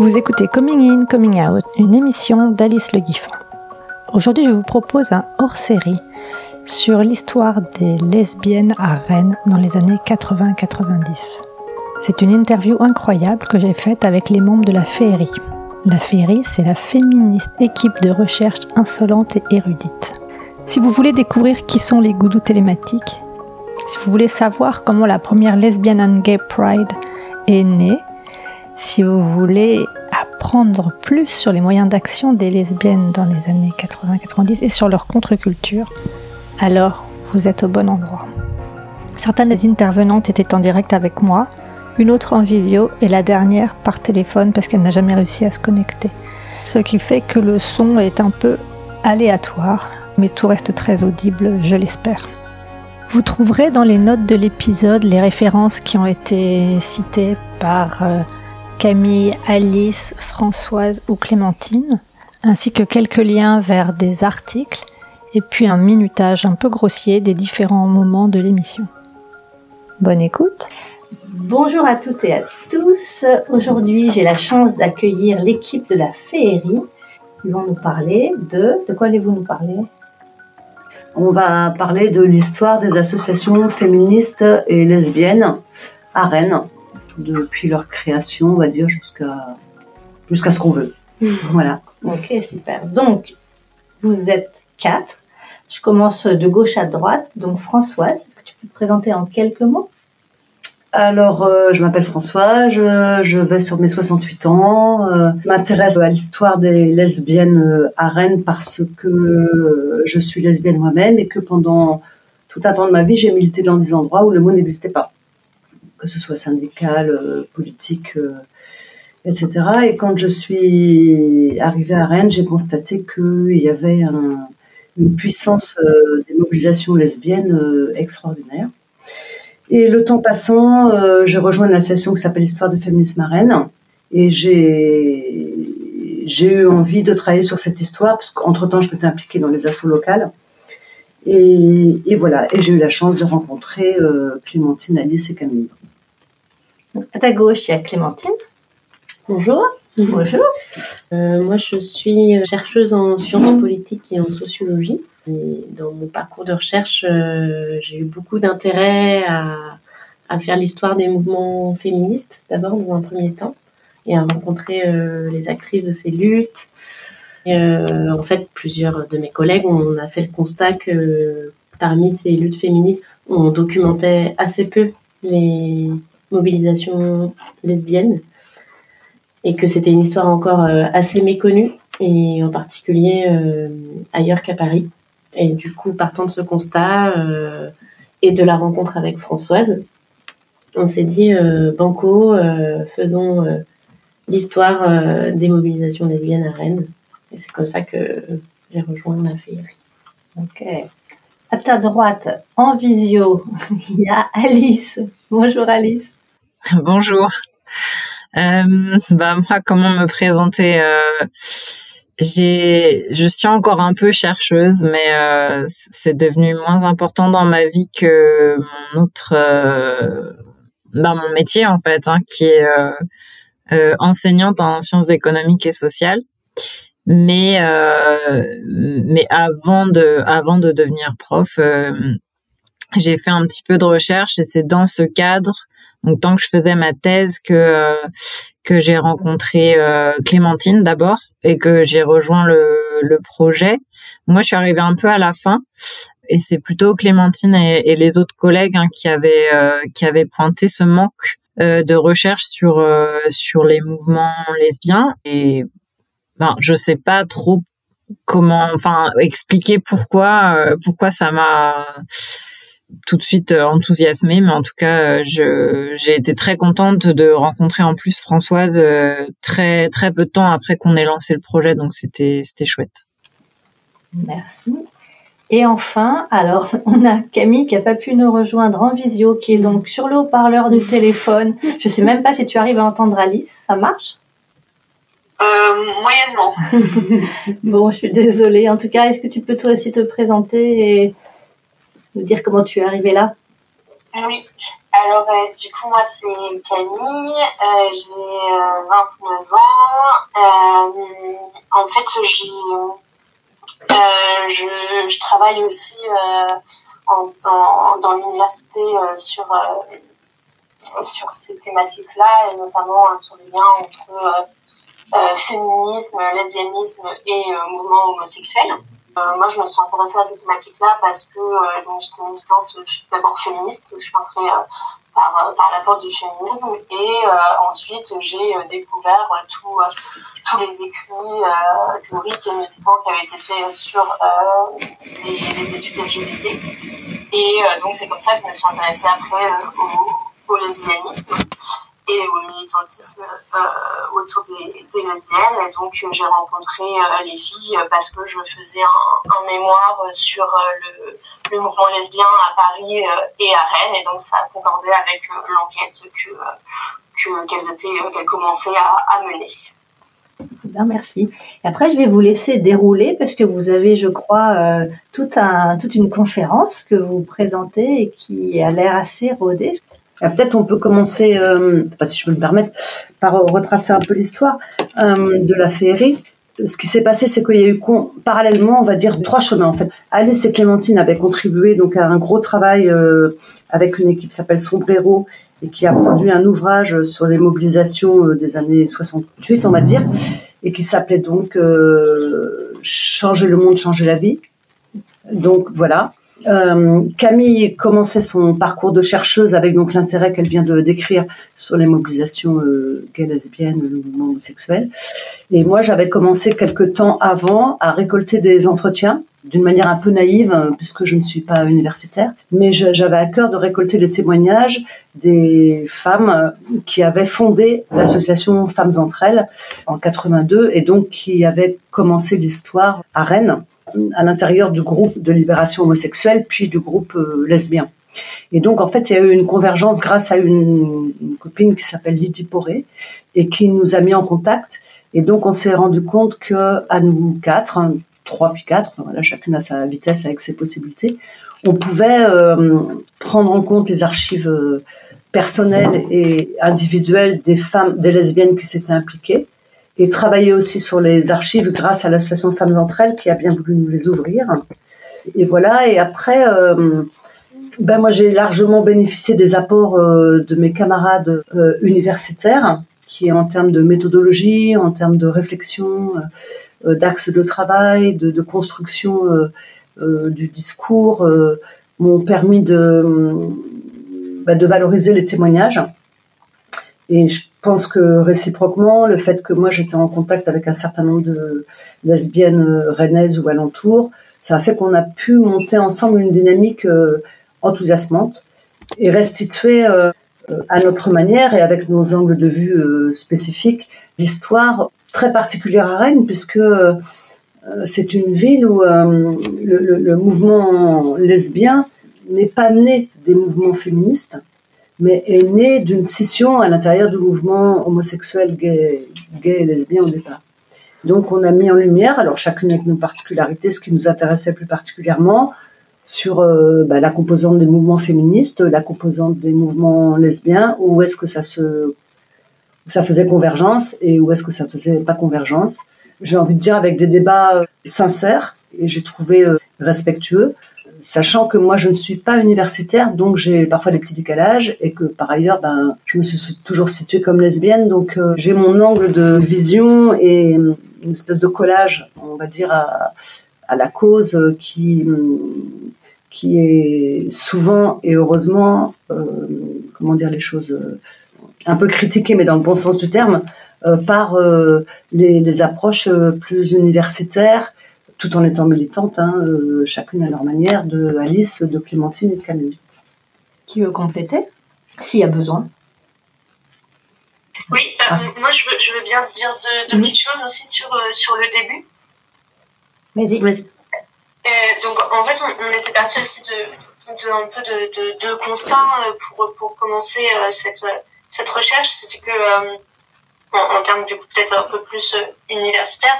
Vous écoutez Coming In, Coming Out, une émission d'Alice Le Guiffon. Aujourd'hui, je vous propose un hors-série sur l'histoire des lesbiennes à Rennes dans les années 80-90. C'est une interview incroyable que j'ai faite avec les membres de la Féerie. La Féerie, c'est la féministe équipe de recherche insolente et érudite. Si vous voulez découvrir qui sont les goudous télématiques, si vous voulez savoir comment la première Lesbian and Gay Pride est née, si vous voulez apprendre plus sur les moyens d'action des lesbiennes dans les années 80-90 et sur leur contre-culture, alors vous êtes au bon endroit. Certaines des intervenantes étaient en direct avec moi, une autre en visio et la dernière par téléphone parce qu'elle n'a jamais réussi à se connecter. Ce qui fait que le son est un peu aléatoire, mais tout reste très audible, je l'espère. Vous trouverez dans les notes de l'épisode les références qui ont été citées par euh, Camille, Alice, Françoise ou Clémentine, ainsi que quelques liens vers des articles et puis un minutage un peu grossier des différents moments de l'émission. Bonne écoute. Bonjour à toutes et à tous. Aujourd'hui, j'ai la chance d'accueillir l'équipe de la Féerie. Ils vont nous parler de... De quoi allez-vous nous parler? On va parler de l'histoire des associations féministes et lesbiennes à Rennes depuis leur création, on va dire, jusqu'à jusqu'à ce qu'on veut. Hmm. Voilà. Ok, super. Donc, vous êtes quatre. Je commence de gauche à droite. Donc, Françoise, est-ce que tu peux te présenter en quelques mots? Alors, euh, je m'appelle Françoise, je, vais sur mes 68 ans. Euh, je m'intéresse à l'histoire des lesbiennes euh, à Rennes parce que je suis lesbienne moi-même et que pendant tout un temps de ma vie, j'ai milité dans des endroits où le mot n'existait pas que ce soit syndical, euh, politique, euh, etc. Et quand je suis arrivée à Rennes, j'ai constaté qu'il y avait une puissance euh, des mobilisations lesbiennes extraordinaire. Et le temps passant, j'ai rejoint une association qui s'appelle Histoire de féminisme à Rennes. Et j'ai, j'ai eu envie de travailler sur cette histoire, parce qu'entre-temps, je m'étais impliquée dans les assauts locales. Et, voilà, et j'ai eu la chance de rencontrer Clémentine, Alice et Camille. À ta gauche, il y a Clémentine. Bonjour. Bonjour. Euh, moi, je suis chercheuse en sciences politiques et en sociologie. Et dans mon parcours de recherche, euh, j'ai eu beaucoup d'intérêt à, faire l'histoire des mouvements féministes, d'abord dans un premier temps, et à rencontrer euh, les actrices de ces luttes. en fait, plusieurs de mes collègues, on a fait le constat que parmi ces luttes féministes, on documentait assez peu les mobilisation lesbienne et que c'était une histoire encore euh, assez méconnue et en particulier euh, ailleurs qu'à Paris. Et du coup, partant de ce constat euh, et de la rencontre avec Françoise, on s'est dit banco, faisons l'histoire des mobilisations lesbiennes à Rennes. Et c'est comme ça que j'ai rejoint la féerie. Ok. À ta droite, en visio, il y a Alice. Bonjour Alice. Bonjour. Euh, bah moi, comment me présenter euh, J'ai, je suis encore un peu chercheuse, mais euh, c'est devenu moins important dans ma vie que mon autre, euh, bah, mon métier en fait, hein, qui est euh, euh, enseignante en sciences économiques et sociales. Mais mais avant de avant de devenir prof, j'ai fait un petit peu de recherche et c'est dans ce cadre donc tant que je faisais ma thèse que euh, que j'ai rencontré euh, Clémentine d'abord et que j'ai rejoint le, le projet. Moi, je suis arrivée un peu à la fin et c'est plutôt Clémentine et, les autres collègues hein, qui avaient euh, qui avaient pointé ce manque de recherche sur sur les mouvements lesbiens et ben je sais pas trop comment enfin expliquer pourquoi pourquoi ça m'a tout de suite euh, enthousiasmée, mais en tout cas, euh, je, j'ai été très contente de rencontrer en plus Françoise euh, très très peu de temps après qu'on ait lancé le projet, donc c'était c'était chouette. Merci. Et enfin, alors, on a Camille qui a pas pu nous rejoindre en visio, qui est donc sur le haut-parleur du téléphone. Je sais même pas si tu arrives à entendre Alice. Ça marche? Euh, Moyennement. bon, je suis désolée. En tout cas, est-ce que tu peux toi aussi te présenter et nous dire comment tu es arrivée là Oui. Alors, euh, du coup, moi, c'est Camille. Euh, j'ai 29 ans. en fait, euh, je, je, travaille aussi euh, en, dans, l'université euh, sur sur ces thématiques-là et notamment sur le lien entre féminisme, lesbianisme et mouvement homosexuel. Moi, je me suis intéressée à ces thématiques-là parce que donc, j'étais militante, je suis d'abord féministe, je suis entrée par, par la porte du féminisme et ensuite j'ai découvert tous les écrits euh, théoriques et militants qui avaient été faits sur euh, les, études LGBT. Et euh, donc c'est comme ça que je me suis intéressée après au, au, lesbianisme et au militantisme autour des, lesbiennes. Et donc j'ai rencontré les filles parce que je faisais un, mémoire sur le, mouvement lesbien à Paris et à Rennes. Et donc ça concordait avec l'enquête que qu'elles commençaient à, à mener. Bien, merci. Et après, je vais vous laisser dérouler parce que vous avez, je crois, euh, un, toute une conférence que vous présentez et qui a l'air assez rodée. Ah, peut-être on peut commencer, euh, si je peux me permettre, par retracer un peu l'histoire euh, de la féerie. Ce qui s'est passé, c'est qu'il y a eu parallèlement, on va dire, trois chemins en fait. Alice et Clémentine avaient contribué donc à un gros travail euh, avec une équipe qui s'appelle Sombrero et qui a produit un ouvrage sur les mobilisations euh, des années 68, on va dire, et qui s'appelait donc euh, Changer le monde, changer la vie. Donc voilà. Euh, Camille commençait son parcours de chercheuse avec donc l'intérêt qu'elle vient de décrire sur les mobilisations euh, gays, lesbiennes, le mouvement homosexuel. Et moi, j'avais commencé quelques temps avant à récolter des entretiens d'une manière un peu naïve, hein, puisque je ne suis pas universitaire, mais j'avais à cœur de récolter les témoignages des femmes euh, qui avaient fondé l'association Femmes entre elles en 82 et donc qui avaient commencé l'histoire à Rennes à l'intérieur du groupe de libération homosexuelle puis du groupe euh, lesbien. Et donc, en fait, il y a eu une convergence grâce à une, copine qui s'appelle Lydie Poré et qui nous a mis en contact. Et donc, on s'est rendu compte que à nous quatre, trois puis quatre, voilà, chacune à sa vitesse avec ses possibilités, on pouvait euh, prendre en compte les archives euh, personnelles et individuelles des femmes, des lesbiennes qui s'étaient impliquées, et travailler aussi sur les archives grâce à l'association Femmes entre elles qui a bien voulu nous les ouvrir. Et voilà, et après, euh, ben moi j'ai largement bénéficié des apports de mes camarades universitaires, qui en termes de méthodologie, en termes de réflexion, euh, d'axes de travail, de, construction euh, euh, du discours m'ont permis de, bah, de valoriser les témoignages. Et je pense que réciproquement, le fait que moi j'étais en contact avec un certain nombre de lesbiennes rennaises ou alentours, ça a fait qu'on a pu monter ensemble une dynamique enthousiasmante et restituer à notre manière et avec nos angles de vue spécifiques l'histoire très particulière à Rennes, puisque euh, c'est une ville où euh, le, mouvement lesbien n'est pas né des mouvements féministes, mais est né d'une scission à l'intérieur du mouvement homosexuel gay, gay et lesbien au départ. Donc on a mis en lumière, alors chacune avec nos particularités, ce qui nous intéressait plus particulièrement, sur euh, bah, la composante des mouvements féministes, la composante des mouvements lesbiens, où est-ce que ça se ça faisait convergence et où est-ce que ça faisait pas convergence. J'ai envie de dire avec des débats euh, sincères et j'ai trouvé euh, respectueux, sachant que moi je ne suis pas universitaire, donc j'ai parfois des petits décalages et que par ailleurs, ben, je me suis toujours située comme lesbienne, donc euh, j'ai mon angle de vision et une espèce de collage, on va dire, à, la cause qui qui est souvent et heureusement, euh, comment dire les choses, un peu critiqué, mais dans le bon sens du terme, euh, par euh, les, approches euh, plus universitaires, tout en étant militantes, hein, chacune à leur manière, de Alice, de Clémentine et de Camille. Qui veut compléter S'il y a besoin? Oui, ah. moi je veux, bien dire deux, petites choses aussi sur, sur le début. Vas-y. donc en fait, on, était parti aussi de, de, un peu de, de, de constats pour, pour commencer cette, cette recherche. C'était que en, termes du coup peut-être un peu plus universitaire,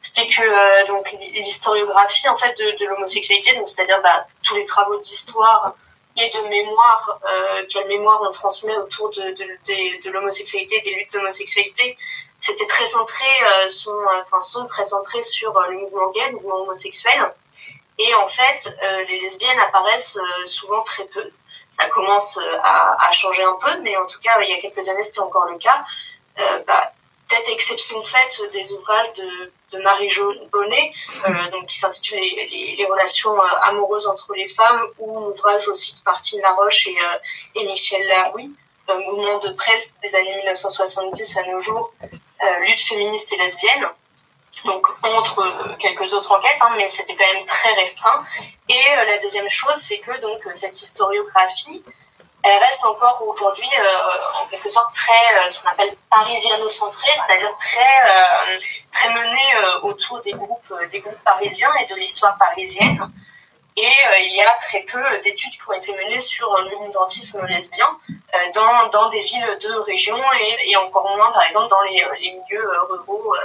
c'était que donc l'historiographie en fait de, de l'homosexualité, donc c'est-à-dire bah, tous les travaux d'histoire et de mémoire, euh, quelle mémoire on transmet autour de, de, de, l'homosexualité, des luttes d'homosexualité, c'était très centré, euh, sont, enfin, sont très centrés sur euh, le mouvement gay, le mouvement homosexuel. Et en fait, euh, les lesbiennes apparaissent euh, souvent très peu. Ça commence à, à, changer un peu, mais en tout cas, il y a quelques années, c'était encore le cas. Bah, peut-être exception faite des ouvrages de, de Marie-Jo Bonnet, euh, donc, qui s'intitule les, relations euh, amoureuses entre les femmes, ou l'ouvrage aussi de Martine Laroche et, euh, et Michel Laroui, mouvement de presse des années 1970 à nos jours, euh, lutte féministe et lesbienne. Donc entre quelques autres enquêtes, hein, mais c'était quand même très restreint. Et la deuxième chose, c'est que donc cette historiographie, elle reste encore aujourd'hui euh, en quelque sorte très euh, ce qu'on appelle parisiano-centrée, c'est-à-dire très euh, très menée autour des groupes des groupes parisiens et de l'histoire parisienne. Et il y a très peu d'études qui ont été menées sur le militantisme lesbien dans, dans des villes de région et, et, encore moins par exemple dans les, les milieux ruraux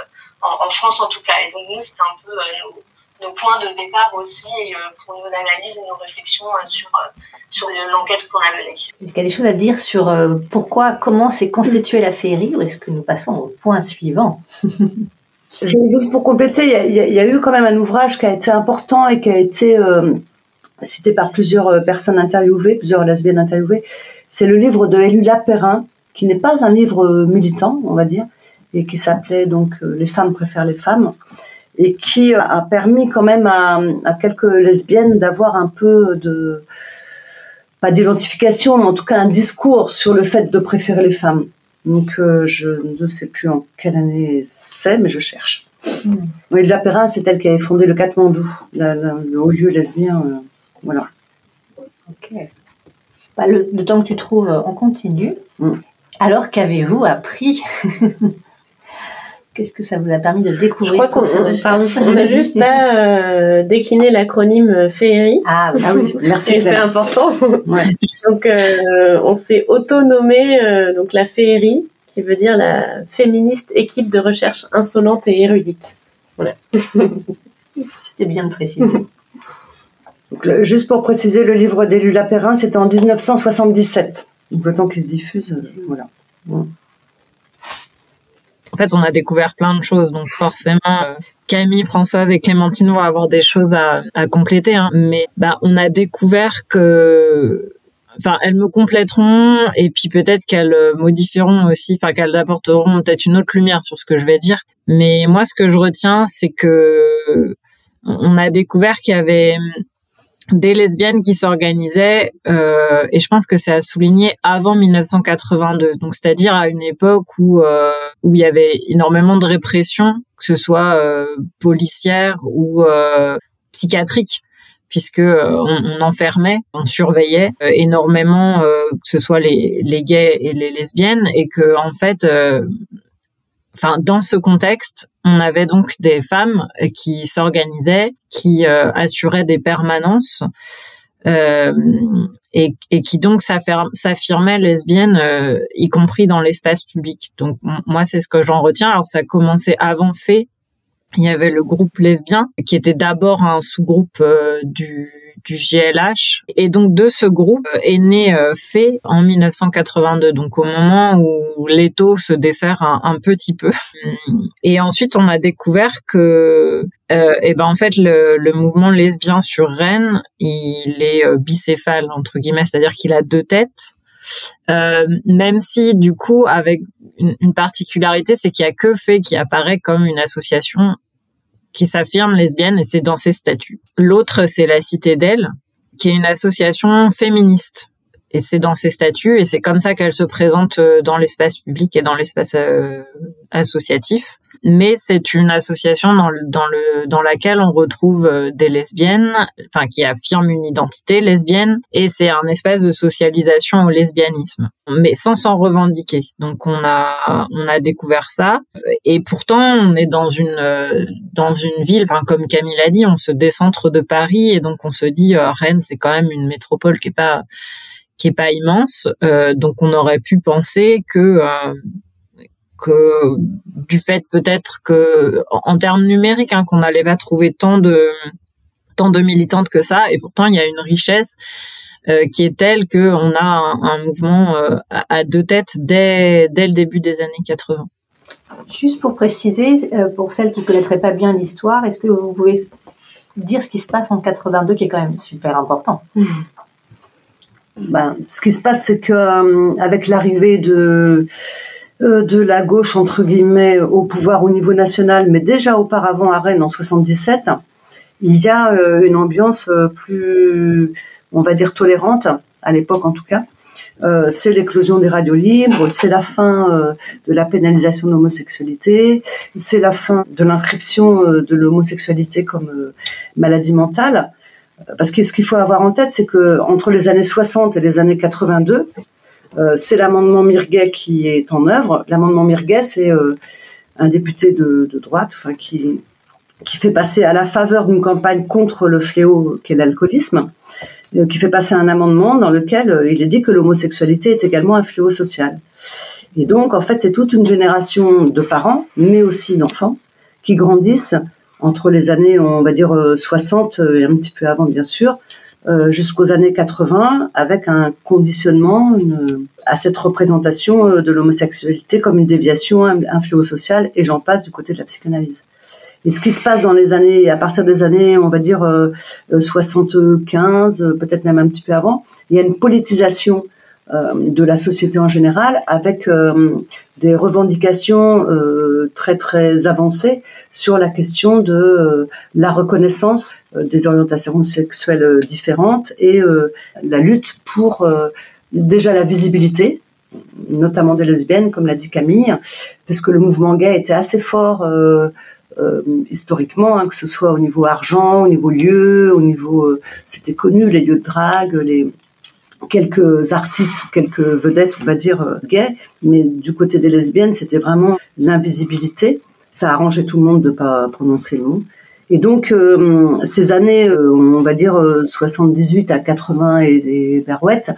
en, en, France en tout cas. Et donc nous c'était un peu nos, nos points de départ aussi euh, pour nos analyses et nos réflexions euh, sur, euh, sur l'enquête qu'on a menée. Est-ce qu'il y a des choses à dire sur pourquoi, comment s'est constituée la féerie ou est-ce que nous passons au point suivant? Juste pour compléter, il y, y, a eu quand même un ouvrage qui a été important et qui a été euh, cité par plusieurs personnes interviewées, plusieurs lesbiennes interviewées. C'est le livre de Elula Perrin, qui n'est pas un livre militant, on va dire, et qui s'appelait donc Les femmes préfèrent les femmes et qui a permis quand même à, à quelques lesbiennes d'avoir un peu de pas d'identification, mais en tout cas un discours sur le fait de préférer les femmes. Donc euh, je ne sais plus en quelle année c'est, mais je cherche. Mmh. Oui, la Perrin, c'est elle qui avait fondé le Katmandou, la, la, le haut lieu lesbien. Euh, voilà. Ok. Bah, le, le, temps que tu trouves, on continue. Mmh. Alors qu'avez-vous appris? Qu'est-ce que ça vous a permis de découvrir Je crois qu'on n'a juste pas euh, décliné l'acronyme euh, FERI. Ah, ah oui, merci. c'est important. Ouais. donc euh, on s'est autonomé euh, donc la FERI, qui veut dire la féministe équipe de recherche insolente et érudite. Voilà. C'était bien de préciser. Donc, le, juste pour préciser, le livre d'Élu Lapérin, c'était en 1977. Donc le temps qu'il se diffuse, voilà. Ouais en fait, on a découvert plein de choses. Donc forcément, euh, Camille, Françoise et Clémentine vont avoir des choses à, compléter. Hein. Mais bah, on a découvert que enfin elles me compléteront et puis peut-être qu'elles modifieront aussi enfin qu'elles apporteront peut-être une autre lumière sur ce que je vais dire mais moi ce que je retiens c'est que on a découvert qu'il y avait des lesbiennes qui s'organisaient euh, et je pense que c'est à souligner avant 1982 donc c'est-à-dire à une époque où euh, où il y avait énormément de répression que ce soit euh, policière ou euh, psychiatrique puisque euh, on, on, enfermait, on surveillait euh, énormément que ce soit les, les gays et les lesbiennes et que en fait enfin dans ce contexte, on avait donc des femmes qui s'organisaient, qui euh, assuraient des permanences euh, et, et, qui donc s'affirmaient lesbiennes, euh, y compris dans l'espace public. Donc moi, c'est ce que j'en retiens. Alors ça a commencé avant fait. Il y avait le groupe lesbien qui était d'abord un sous-groupe euh, du du GLH. Et donc de ce groupe est né euh, fait en 1982, donc au moment où l'étau se dessert un, petit peu. Et ensuite, on a découvert que, euh, et eh ben en fait, le, mouvement lesbien sur Rennes, il est euh, bicéphale entre guillemets, c'est-à-dire qu'il a deux têtes. Euh, même si du coup avec une, une particularité c'est qu'il y a que fait qui apparaît comme une association qui s'affirme lesbienne et c'est dans ses statuts. L'autre, c'est la Cité d'elle, qui est une association féministe. Et c'est dans ses statuts et c'est comme ça qu'elle se présente dans l'espace public et dans l'espace associatif. Mais c'est une association dans le, dans le dans laquelle on retrouve euh, des lesbiennes, enfin qui affirment une identité lesbienne, et c'est un espace de socialisation au lesbianisme, mais sans s'en revendiquer. Donc on a on a découvert ça, et pourtant on est dans une euh, dans une ville, enfin comme Camille a dit, on se décentre de Paris, et donc on se dit euh, Rennes c'est quand même une métropole qui est pas qui est pas immense, donc on aurait pu penser que que du fait peut-être que en termes numériques hein, qu'on n'allait pas trouver tant de tant de militantes que ça et pourtant il y a une richesse euh, qui est telle que on a un, mouvement euh, à, deux têtes dès dès le début des années 80. Juste pour préciser, euh, pour celles qui connaîtraient pas bien l'histoire, est-ce que vous pouvez dire ce qui se passe en 82 qui est quand même super important? Ben, ce qui se passe, c'est que avec l'arrivée de euh, de la gauche entre guillemets au pouvoir au niveau national, mais déjà auparavant à Rennes en 77, il y a euh, une ambiance euh, plus, on va dire, tolérante à l'époque en tout cas. c'est l'éclosion des radios libres, c'est la fin de la pénalisation de l'homosexualité, c'est la fin de l'inscription de l'homosexualité comme maladie mentale. Parce que ce qu'il faut avoir en tête, c'est que entre les années 60 et les années 82, euh, c'est l'amendement Mirguet qui est en œuvre. L'amendement Mirguet, c'est euh, un député de, droite qui, qui fait passer à la faveur d'une campagne contre le fléau qu'est l'alcoolisme, euh, qui fait passer un amendement dans lequel il est dit que l'homosexualité est également un fléau social. Et donc, en fait, c'est toute une génération de parents, mais aussi d'enfants, qui grandissent entre les années, on va dire, 60 et un petit peu avant, bien sûr, euh, jusqu'aux années 80 avec un conditionnement une, à cette représentation euh, de l'homosexualité comme une déviation, un, un fléau social, et j'en passe du côté de la psychanalyse. Et ce qui se passe dans les années, à partir des années, on va dire 75, euh, peut-être même un petit peu avant, il y a une politisation euh, de la société en général, avec euh, des revendications euh, très très avancées sur la question de la reconnaissance des orientations sexuelles différentes et la lutte pour déjà la visibilité, notamment des lesbiennes, comme l'a dit Camille, parce que le mouvement gay était assez fort. historiquement, hein, que ce soit au niveau argent, au niveau lieu, au niveau, c'était connu, les lieux de drague, les, quelques artistes quelques vedettes, on va dire, euh, gays, mais du côté des lesbiennes, c'était vraiment l'invisibilité. Ça arrangeait tout le monde de pas prononcer le mot. Et donc, euh, ces années, euh, on va dire 78 à 80 et des barouettes,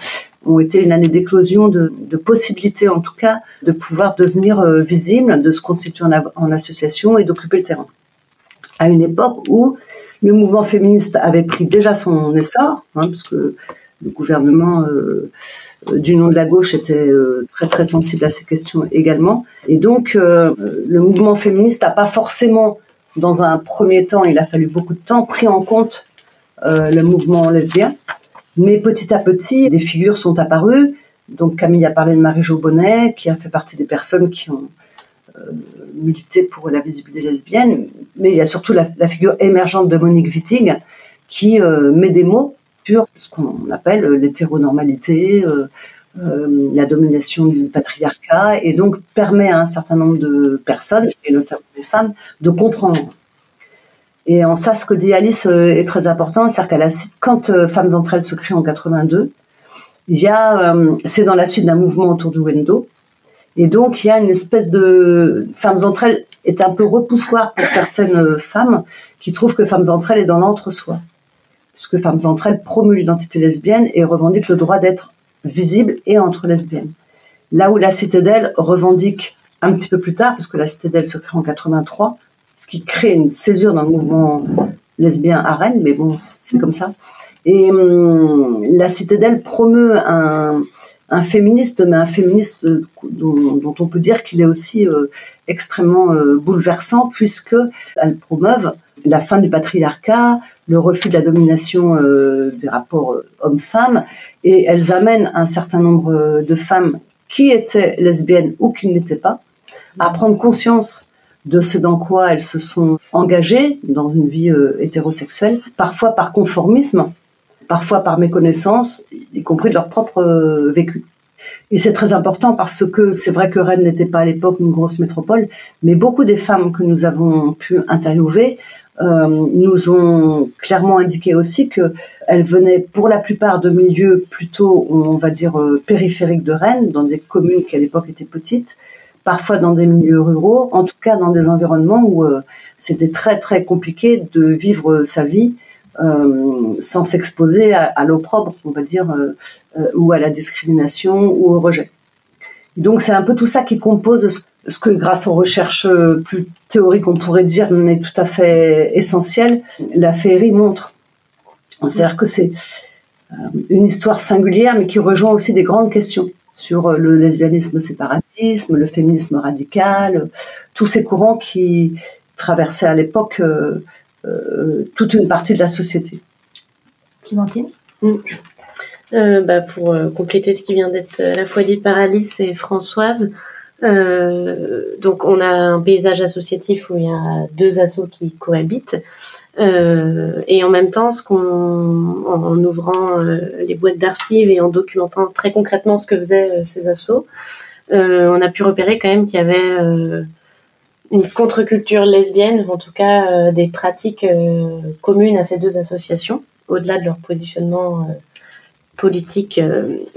ont été une année d'éclosion de, possibilités, en tout cas, de pouvoir devenir visible, de se constituer en, association et d'occuper le terrain. À une époque où le mouvement féministe avait pris déjà son essor, hein, parce que le gouvernement euh, euh, du nom de la gauche était euh, très très sensible à ces questions également. Et donc le mouvement féministe n'a pas forcément, dans un premier temps, il a fallu beaucoup de temps, pris en compte le mouvement lesbien. Mais petit à petit, des figures sont apparues. Donc Camille a parlé de Marie-Jo Bonnet, qui a fait partie des personnes qui ont milité pour la visibilité lesbienne. Mais il y a surtout la, la figure émergente de Monique Wittig, qui met des mots ce qu'on appelle l'hétéronormalité, euh, euh, la domination du patriarcat, et donc permet à un certain nombre de personnes, et notamment des femmes, de comprendre. Et en ça, ce que dit Alice euh, est très important, c'est-à-dire qu'elle quand Femmes entre elles se crée en 82, il y a, c'est dans la suite d'un mouvement autour du Wendo, et donc il y a une espèce de Femmes entre elles est un peu repoussoir pour certaines femmes qui trouvent que Femmes entre elles est dans l'entre-soi puisque Femmes entre elles promeut l'identité lesbienne et revendique le droit d'être visible et entre lesbiennes. Là où la Citadelle revendique un petit peu plus tard, puisque la Citadelle se crée en 83, ce qui crée une césure dans le mouvement lesbien à Rennes, mais bon, c'est comme ça. Et hum, la Citadelle promeut un, féministe, mais un féministe dont, on peut dire qu'il est aussi euh, extrêmement euh, bouleversant, puisque elle promeuve la fin du patriarcat, le refus de la domination euh, des rapports euh, hommes-femmes, et elles amènent un certain nombre euh, de femmes qui étaient lesbiennes ou qui ne l'étaient pas à prendre conscience de ce dans quoi elles se sont engagées dans une vie hétérosexuelle, parfois par conformisme, parfois par méconnaissance, y compris de leur propre vécu. Et c'est très important parce que c'est vrai que Rennes n'était pas à l'époque une grosse métropole, mais beaucoup des femmes que nous avons pu interviewer euh, nous ont clairement indiqué aussi qu'elles venaient pour la plupart de milieux plutôt, on va dire, euh, périphériques de Rennes, dans des communes qui à l'époque étaient petites, parfois dans des milieux ruraux, en tout cas dans des environnements où euh, c'était très très compliqué de vivre sa vie euh, sans s'exposer à, l'opprobre, on va dire, euh, euh, ou à la discrimination ou au rejet. Donc c'est un peu tout ça qui compose ce que grâce aux recherches plus théoriques on pourrait dire mais tout à fait essentiel, la féerie montre. C'est-à-dire que c'est une histoire singulière mais qui rejoint aussi des grandes questions sur le lesbianisme séparatisme, le féminisme radical, tous ces courants qui traversaient à l'époque euh, toute une partie de la société. Clémentine mm. euh, bah, Pour euh, compléter ce qui vient d'être à la fois dit par Alice et Françoise, donc on a un paysage associatif où il y a deux assos qui cohabitent. et en même temps, ce qu'on, en, ouvrant les boîtes d'archives et en documentant très concrètement ce que faisaient ces assos, on a pu repérer quand même qu'il y avait une contre-culture lesbienne, en tout cas euh, des pratiques euh, communes à ces deux associations, au-delà de leur positionnement euh, politique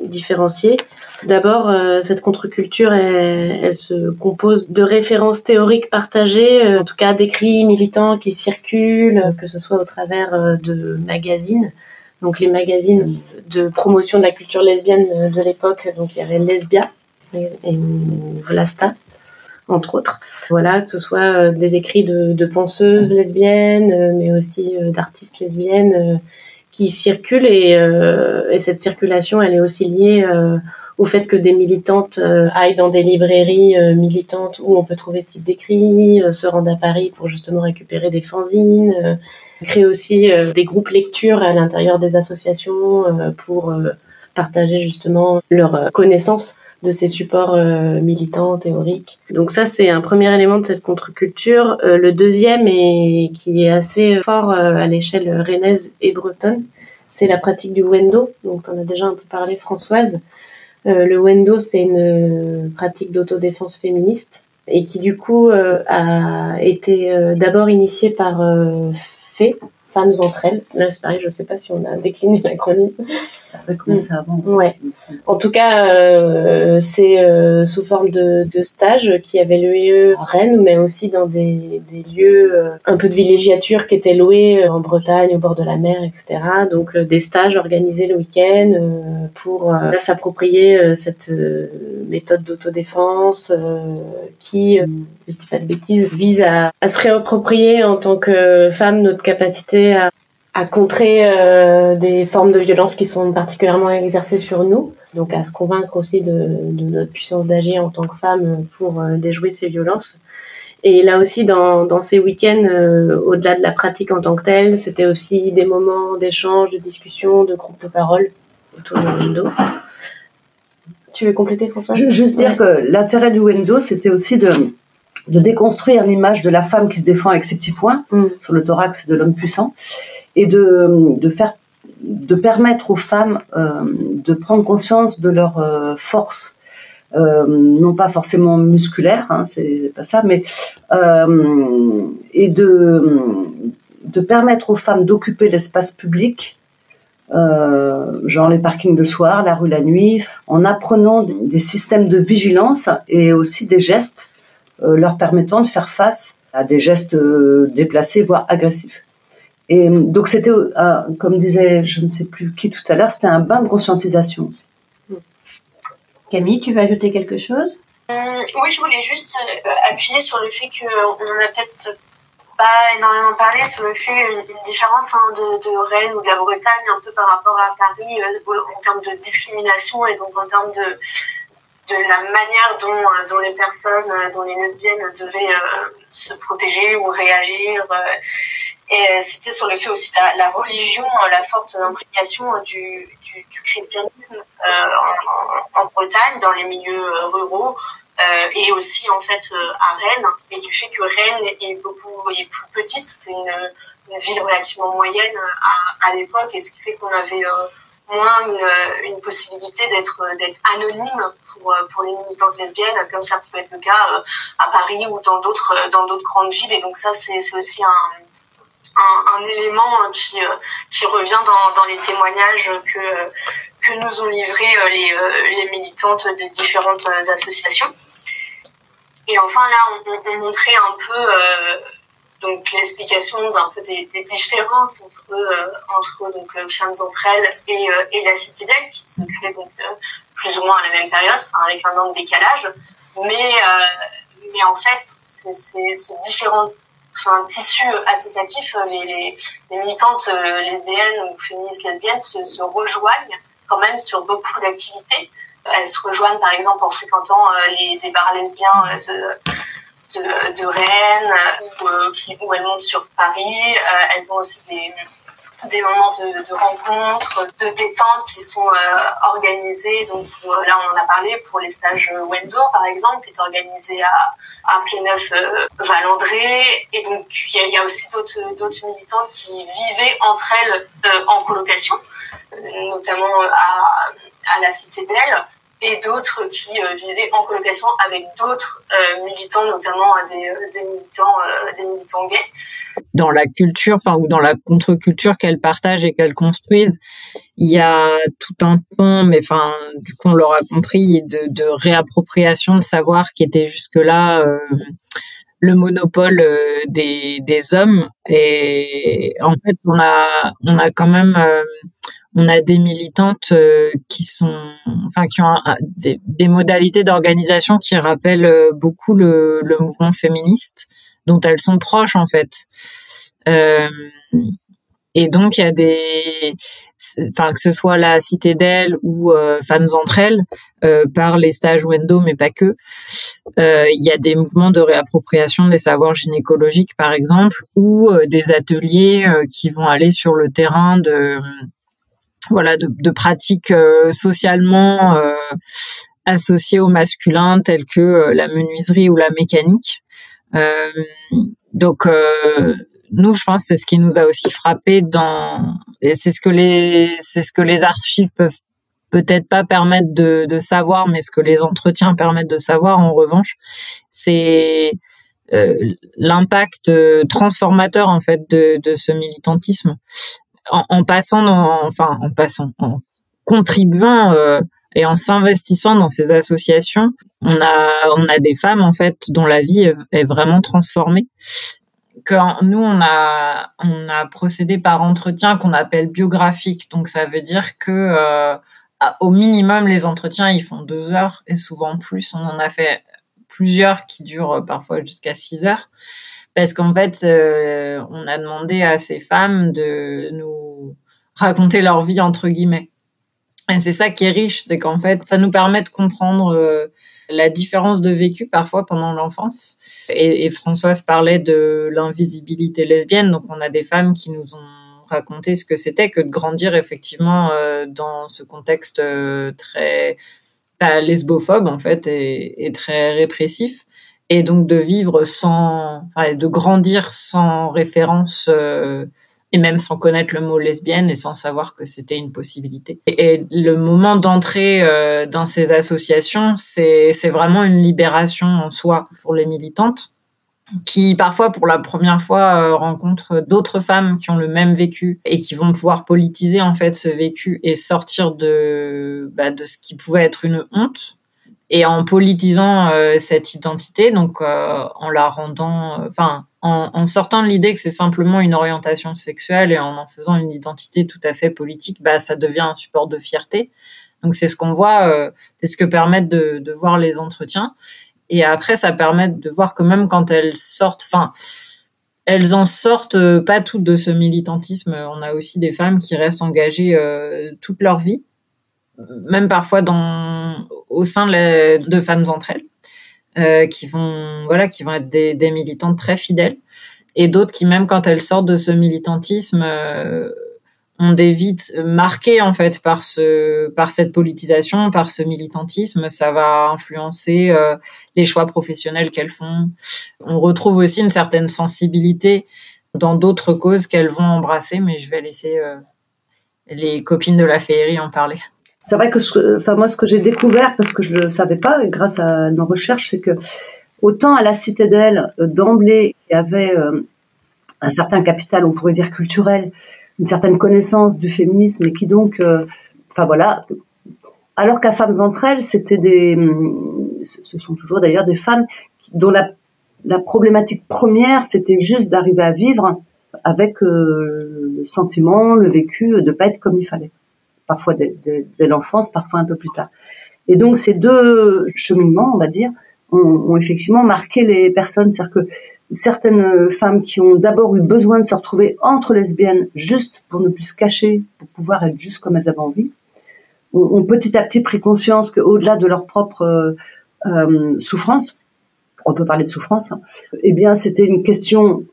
différencié. D'abord, cette contre-culture, elle, elle, se compose de références théoriques partagées, en tout cas d'écrits militants qui circulent, que ce soit au travers de magazines. Donc les magazines de promotion de la culture lesbienne de l'époque, donc il y avait Lesbia et Vlasta entre autres. Voilà, que ce soit euh, des écrits de, penseuses lesbiennes, euh, mais aussi euh, d'artistes lesbiennes qui circulent et, cette circulation, elle est aussi liée au fait que des militantes aillent dans des librairies militantes où on peut trouver ce type d'écrits, se rendent à Paris pour justement récupérer des fanzines, créer aussi des groupes lecture à l'intérieur des associations pour partager justement leurs connaissances de ces supports euh, militants, théoriques. Donc ça, c'est un premier élément de cette contre-culture. Euh, le deuxième, et qui est assez fort euh, à l'échelle rennaise et bretonne, c'est la pratique du wendo, dont on a déjà un peu parlé Françoise. le wendo, c'est une pratique d'autodéfense féministe et qui du coup a été d'abord initiée par Fé, Femmes entre elles. Là, c'est pareil, je ne sais pas si on a décliné l'acronyme. Ça avait commencé avant. Ouais. En tout cas, euh, c'est euh, sous forme de, de stage qui avait lieu à Rennes, mais aussi dans des, des lieux euh, un peu de villégiature qui étaient loués en Bretagne, au bord de la mer, etc. Donc des stages organisés le week-end pour s'approprier cette méthode d'autodéfense qui, je dis pas de bêtises, vise à, à se réapproprier en tant que femme notre capacité à à contrer euh, des formes de violence qui sont particulièrement exercées sur nous, donc à se convaincre aussi de, de notre puissance d'agir en tant que femme pour euh, déjouer ces violences. Et là aussi, dans, dans ces week-ends, euh, au-delà de la pratique en tant que telle, c'était aussi des moments d'échange, de discussion, de groupe de parole autour du window. Tu veux compléter, François? Je Juste dire que l'intérêt du window, c'était aussi de, de déconstruire l'image de la femme qui se défend avec ses petits poings mm. sur le thorax de l'homme puissant et de, de faire de permettre aux femmes euh, de prendre conscience de leur euh, force euh, non pas forcément musculaire hein, c'est pas ça mais euh, et de de permettre aux femmes d'occuper l'espace public euh, genre les parkings de soir, la rue la nuit, en apprenant des systèmes de vigilance et aussi des gestes leur permettant de faire face à des gestes déplacés, voire agressifs. Et donc c'était, comme disait je ne sais plus qui tout à l'heure, c'était un bain de conscientisation aussi. Camille, tu veux ajouter quelque chose? Euh, Oui, je voulais juste euh, appuyer sur le fait qu'on n'en a peut-être pas énormément parlé, sur le fait, une, différence hein, de, de, Rennes ou de la Bretagne un peu par rapport à Paris euh, en termes de discrimination et donc en termes de, de la manière dont, dont les personnes, dont les lesbiennes devaient se protéger ou réagir. Et euh, c'était sur le fait aussi la, la religion, euh, la forte imprégnation euh, du, du, christianisme en, Bretagne, dans les milieux ruraux, euh, et aussi en fait à Rennes, et du fait que Rennes est beaucoup est plus petite, c'est une, ville relativement moyenne à, à l'époque, et ce qui fait qu'on avait moins une, possibilité d'être d'être anonyme pour pour les militantes lesbiennes comme ça peut être le cas à Paris ou dans d'autres dans d'autres grandes villes. Et donc ça c'est aussi un un, un élément qui qui revient dans dans les témoignages que que nous ont livré les les militantes de différentes associations. Et enfin là on, on montrait un peu donc l'explication d'un peu des, des, différences entre euh, entre donc euh, femmes entre elles et, euh, et la cité d'elle qui se crée donc plus ou moins à la même période enfin, avec un an décalage. Mais mais en fait c'est ce différent enfin, tissu associatif les, les, les militantes lesbiennes ou féministes lesbiennes se, se rejoignent quand même sur beaucoup d'activités. Elles se rejoignent par exemple en fréquentant les des bars lesbiens de de, Rennes où, euh, qui, où elles montent sur Paris. Euh, elles ont aussi des, des moments de, de rencontres, de détente qui sont euh, organisés. Donc là, on en a parlé pour les stages Wendo, par exemple, qui est organisé à, à Pléneuf Valandré. Et donc il y a, aussi d'autres d'autres militantes qui vivaient entre elles en colocation, notamment à, à la Cité d'Elle et d'autres qui euh, vivaient en colocation avec d'autres euh, militants, notamment euh, des, des militants, des militants gays. Dans la culture, enfin ou dans la contre-culture qu'elles partagent et qu'elles construisent, il y a tout un pan, mais enfin du coup on l'aura compris, de, de réappropriation de savoir qui était jusque là le monopole des, des hommes et en fait on a on a quand même on a des militantes euh, qui sont, enfin, qui ont des, modalités d'organisation qui rappellent euh, beaucoup le, mouvement féministe, dont elles sont proches en fait. Euh, et donc il y a des, enfin que ce soit la Cité d'elle ou Femmes entre elles, par les stages Wendo, mais pas que. Il y a des mouvements de réappropriation des savoirs gynécologiques, par exemple, ou des ateliers qui vont aller sur le terrain de voilà de, pratiques euh, socialement euh, associées au masculin telles que euh, la menuiserie ou la mécanique. donc nous, je pense, c'est ce qui nous a aussi frappé dans, et c'est ce que les, c'est ce que les archives peuvent peut-être pas permettre de, savoir, mais ce que les entretiens permettent de savoir, en revanche, c'est l'impact transformateur en fait de ce militantisme en, passant, enfin en passant, contribuant euh, et en s'investissant dans ces associations, on a on a des femmes en fait dont la vie est, vraiment transformée. Que nous on a on a procédé par entretien qu'on appelle biographique, donc ça veut dire que euh, au minimum les entretiens ils font deux heures et souvent plus. On en a fait plusieurs qui durent parfois jusqu'à six heures parce qu'en fait, euh, on a demandé à ces femmes de nous raconter leur vie entre guillemets. Et c'est ça qui est riche, c'est qu'en fait, ça nous permet de comprendre euh, la différence de vécu parfois pendant l'enfance. Et, Françoise parlait de l'invisibilité lesbienne, donc on a des femmes qui nous ont raconté ce que c'était que de grandir effectivement euh, dans ce contexte très bah, lesbophobe en fait et, et très répressif et donc de vivre sans, enfin, de grandir sans référence euh, et même sans connaître le mot lesbienne et sans savoir que c'était une possibilité. Et, le moment d'entrer euh, dans ces associations, c'est vraiment une libération en soi pour les militantes qui parfois pour la première fois euh, rencontrent d'autres femmes qui ont le même vécu et qui vont pouvoir politiser en fait ce vécu et sortir de bah, de ce qui pouvait être une honte et en politisant euh, cette identité, donc euh, en la rendant, euh, enfin, en, sortant de l'idée que c'est simplement une orientation sexuelle et en en faisant une identité tout à fait politique, bah ça devient un support de fierté. Donc c'est ce qu'on voit, c'est ce que permettent de, de, voir les entretiens. Et après, ça permet de voir que même quand elles sortent, enfin, elles en sortent pas toutes de ce militantisme. On a aussi des femmes qui restent engagées toute leur vie même parfois dans au sein de, femmes entre elles, euh, qui vont voilà, qui vont être des, des militantes très fidèles, et d'autres qui même quand elles sortent de ce militantisme euh, ont des vies marquées en fait par ce par cette politisation, par ce militantisme. Ça va influencer euh, les choix professionnels qu'elles font. On retrouve aussi une certaine sensibilité dans d'autres causes qu'elles vont embrasser, mais je vais laisser les copines de la féerie en parler. C'est vrai que, enfin moi, ce que j'ai découvert, parce que je le savais pas, grâce à nos recherches, c'est que autant à la Citadelle, d'emblée, il y avait un certain capital, on pourrait dire culturel, une certaine connaissance du féminisme et qui donc, euh, enfin voilà, alors qu'à Femmes entre elles, c'était des, ce sont toujours d'ailleurs des femmes dont la, problématique première, c'était juste d'arriver à vivre avec euh, le sentiment, le vécu de pas être comme il fallait. Parfois dès, l'enfance, parfois un peu plus tard. Et donc ces deux cheminements, on va dire, ont, effectivement marqué les personnes. C'est-à-dire que certaines femmes qui ont d'abord eu besoin de se retrouver entre lesbiennes, juste pour ne plus se cacher, pour pouvoir être juste comme elles avaient envie, ont, petit à petit pris conscience qu'au-delà de leur propre euh, souffrance, on peut parler de souffrance, hein, eh bien c'était une question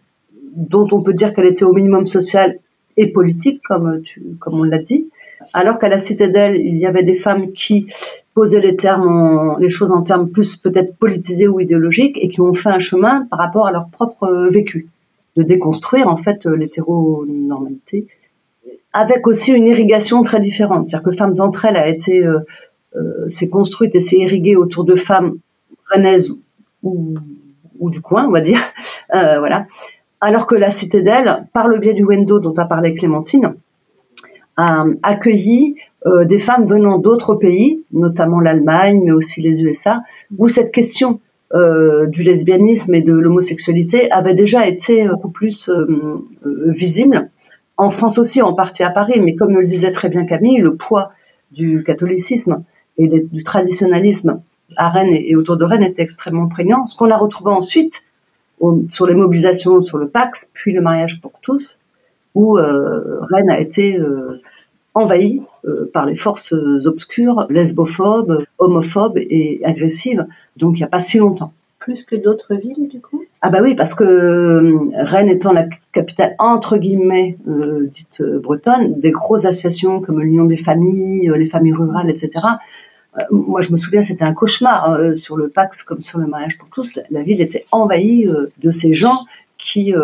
dont on peut dire qu'elle était au minimum social et politique, comme on l'a dit, alors qu'à la citadelle, il y avait des femmes qui poser les termes, les choses en termes plus peut-être politisés ou idéologiques et qui ont fait un chemin par rapport à leur propre euh, vécu, de déconstruire en fait euh, l'hétéronormalité, avec aussi une irrigation très différente. C'est-à-dire que Femmes entre elles a été euh, s'est construite et s'est irriguée autour de femmes rennaises ou, ou du coin, on va dire, voilà. Alors que la Cité d'elle, par le biais du Wendo dont a parlé Clémentine, accueilli euh, des femmes venant d'autres pays, notamment l'Allemagne, mais aussi les USA, où cette question euh, du lesbianisme et de l'homosexualité avait déjà été beaucoup plus euh, visible. En France aussi, en partie à Paris, mais comme le disait très bien Camille, le poids du catholicisme et du traditionnalisme à Rennes et autour de Rennes était extrêmement prégnant. Ce qu'on a retrouvé ensuite sur les mobilisations sur le Pax, puis le mariage pour tous, où Rennes a été envahi euh, par les forces obscures, lesbophobes, homophobes et agressives, donc il n'y a pas si longtemps. Plus que d'autres villes, du coup? Ah bah oui, parce que euh, Rennes étant la capitale, entre guillemets, euh, dite bretonne, des grosses associations comme l'Union des familles, les familles rurales, etc., moi, je me souviens, c'était un cauchemar sur le Pax comme sur le mariage pour tous. La, ville était envahie de ces gens qui,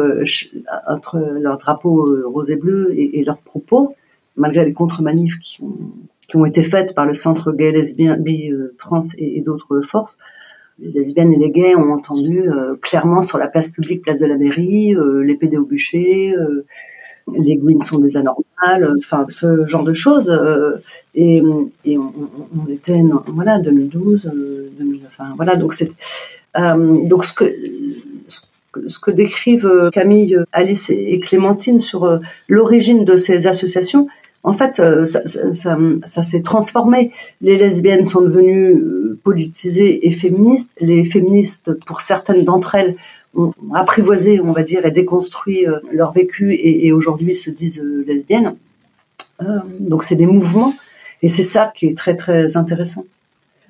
entre leur drapeau rose et bleu et, leurs propos, malgré les contre-manifs qui ont, été faites par le centre gay, lesbien, bi, euh, trans et, d'autres forces, les lesbiennes et les gays ont entendu euh, clairement sur la place publique, place de la mairie, euh, les PD au bûcher, les gouines sont des anormales, enfin ce genre de choses. et, on, était, voilà, 2012, 2000, enfin voilà, donc c'est donc ce que ce que décrivent Camille, Alice et Clémentine sur l'origine de ces associations, en fait, euh, ça, s'est transformé. Les lesbiennes sont devenues euh, politisées et féministes. Les féministes, pour certaines d'entre elles, ont apprivoisé, on va dire, et déconstruit euh, leur vécu et, aujourd'hui se disent lesbiennes. donc c'est des mouvements et c'est ça qui est très très intéressant.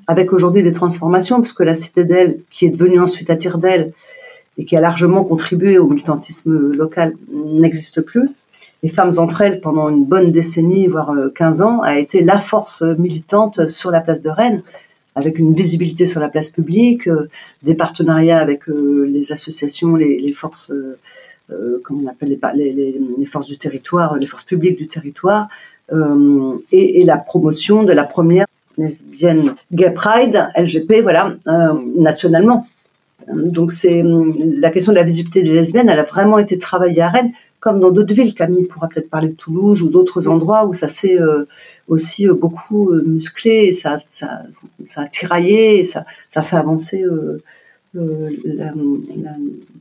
Avec aujourd'hui des transformations, puisque la cité d'elle, qui est devenue ensuite à tire d'elle et qui a largement contribué au militantisme local, n'existe plus les femmes entre elles pendant une bonne décennie, voire 15 euh, ans, a été la force militante sur la place de Rennes, avec une visibilité sur la place publique, euh, des partenariats avec euh, les associations, les, forces, comment on appelle les, forces du territoire, les forces publiques du territoire, et, la promotion de la première lesbienne gay pride, LGP, voilà, nationalement. Donc c'est la question de la visibilité des lesbiennes, elle a vraiment été travaillée à Rennes comme dans d'autres villes. Camille pourra peut-être parler de Toulouse ou d'autres endroits où ça s'est euh, aussi euh, beaucoup euh, musclé, et ça, ça, ça, a tiraillé, et ça, ça fait avancer.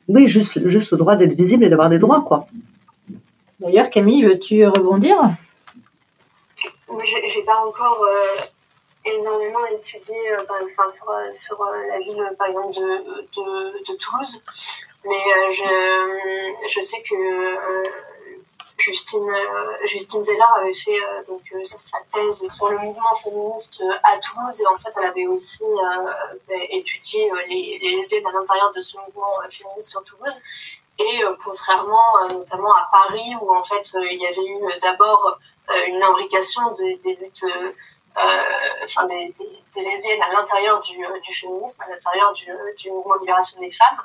oui, juste, juste le droit d'être visible et d'avoir des droits, quoi. D'ailleurs, Camille, veux-tu rebondir? J'ai pas encore énormément étudié enfin, sur, sur, la ville, par exemple, de, de, de Toulouse. Mais euh, je, je sais que euh, Justine, euh, Justine Zeller avait fait donc, sa thèse sur le mouvement féministe à Toulouse et en fait elle avait aussi étudié les, les, lesbiennes à l'intérieur de ce mouvement féministe sur Toulouse. Et contrairement notamment à Paris où en fait il y avait eu d'abord une imbrication des, des luttes enfin des, des, des, lesbiennes à l'intérieur du, du féminisme, à l'intérieur du, du mouvement de libération des femmes.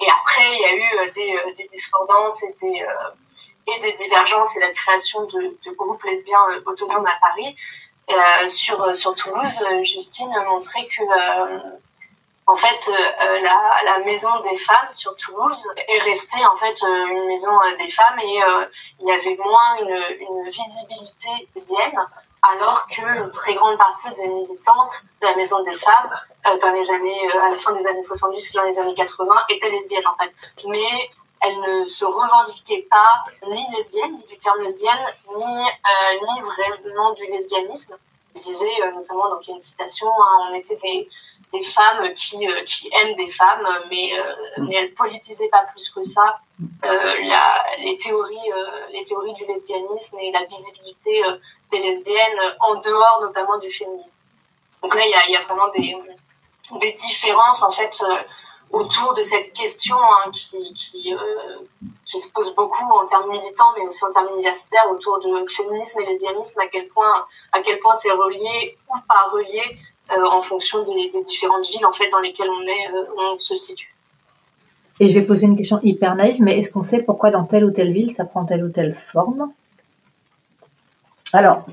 et après, il y a eu des, des discordances et des, et des divergences et la création de, de groupes lesbiens autonomes à Paris. sur, sur Toulouse, Justine montrait que en fait, euh, la, la, maison des femmes sur Toulouse est restée en fait euh, une maison euh, des femmes et il y avait moins une, une visibilité lesbienne alors qu'une très grande partie des militantes de la maison des femmes dans les années à la fin des années 70 dans les années 80 étaient lesbiennes en fait. Mais elles ne se revendiquaient pas ni lesbiennes ni du terme lesbienne ni ni vraiment du lesbianisme. Je disais notamment donc il y a une citation hein, on était des des femmes qui, euh, qui aiment des femmes, mais, euh, mais elles politisaient pas plus que ça euh, la, les, théories, les théories du lesbianisme et la visibilité des lesbiennes en dehors notamment du féminisme. Donc là, il y a, vraiment des, des différences en fait autour de cette question hein, qui, qui, qui, se pose beaucoup en termes militants, mais aussi en termes universitaires, autour de féminisme et lesbianisme, à quel point, à quel point c'est relié ou pas relié euh, en fonction des, différentes villes en fait dans lesquelles on est, euh, on se situe. Et je vais poser une question hyper naïve, mais est-ce qu'on sait pourquoi dans telle ou telle ville ça prend telle ou telle forme? Alors,